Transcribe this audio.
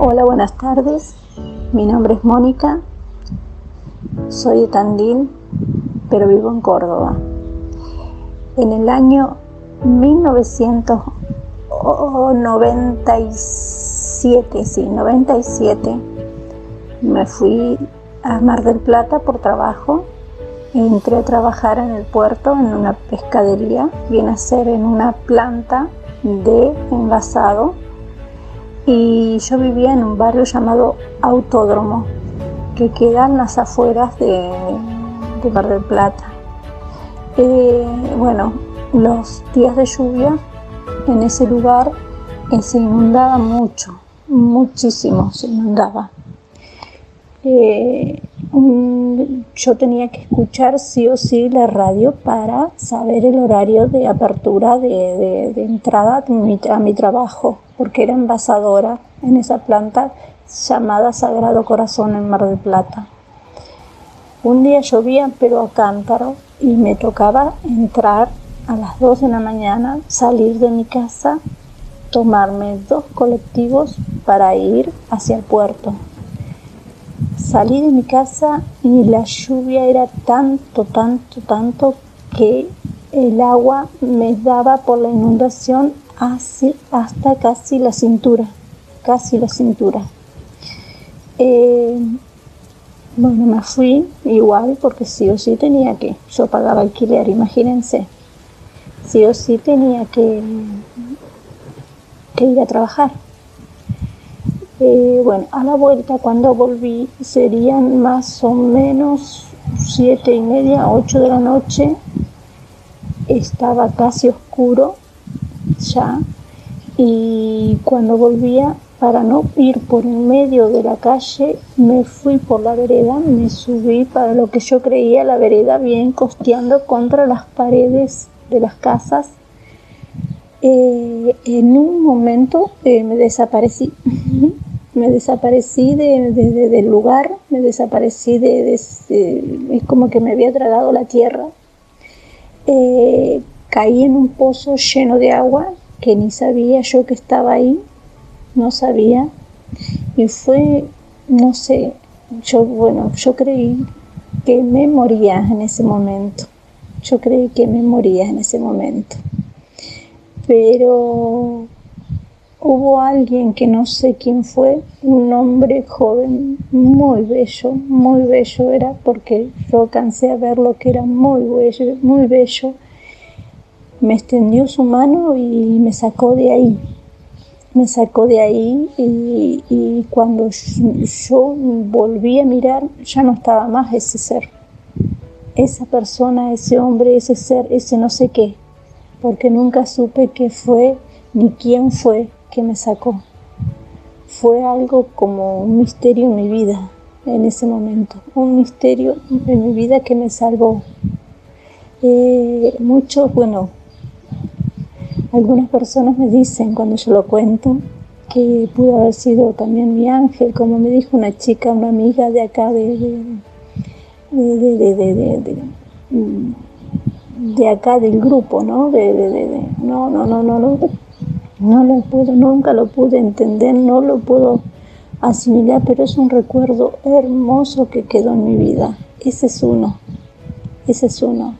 Hola, buenas tardes. Mi nombre es Mónica. Soy de Tandil, pero vivo en Córdoba. En el año 1997, sí, 97, me fui a Mar del Plata por trabajo. Entré a trabajar en el puerto, en una pescadería, viene a ser en una planta de envasado y yo vivía en un barrio llamado Autódromo, que queda en las afueras de, de Mar del Plata. Eh, bueno, los días de lluvia en ese lugar eh, se inundaba mucho, muchísimo se inundaba. Eh, yo tenía que escuchar sí o sí la radio para saber el horario de apertura de, entrada a mi, trabajo, porque era envasadora en esa planta llamada Sagrado Corazón en Mar del Plata. Un día llovía pero a cántaro y me tocaba entrar a las 2 de la mañana, salir de mi casa, tomarme dos colectivos para ir hacia el puerto Salí de mi casa y la lluvia era tanto, tanto, tanto que el agua me daba por la inundación hasta casi la cintura, casi la cintura. Eh, bueno, me fui igual porque sí o sí tenía que, yo pagaba alquiler, imagínense, sí o sí tenía que, que ir a trabajar. Eh, bueno, a la vuelta cuando volví serían más o menos siete y media, ocho de la noche. Estaba casi oscuro ya y cuando volvía para no ir por en medio de la calle, me fui por la vereda, me subí para lo que yo creía la vereda bien costeando contra las paredes de las casas. Eh, en un momento eh, me desaparecí me desaparecí de, del lugar, me desaparecí de, es como que me había tragado la tierra. Eh, caí en un pozo lleno de agua que ni sabía yo que estaba ahí, no sabía. Y fue, no sé, yo, bueno, yo creí que me moría en ese momento. Yo creí que me moría en ese momento. Pero hubo alguien que no sé quién fue, un hombre joven, muy bello, muy bello era, porque yo alcancé a ver lo que era muy bello, muy bello. Me extendió su mano y me sacó de ahí. Me sacó de ahí y, cuando yo volví a mirar ya no estaba más ese ser. Esa persona, ese hombre, ese ser, ese no sé qué, porque nunca supe qué fue ni quién fue, que me sacó. Fue algo como un misterio en mi vida en ese momento, un misterio en mi vida que me salvó. Eh, muchos, bueno, algunas personas me dicen cuando yo lo cuento que pudo haber sido también mi ángel, como me dijo una chica, una amiga de acá de, de, de acá del grupo, ¿no? De, no, no, no, no, no, no lo puedo, nunca lo pude entender, no lo puedo asimilar, pero es un recuerdo hermoso que quedó en mi vida. Ese es uno, ese es uno.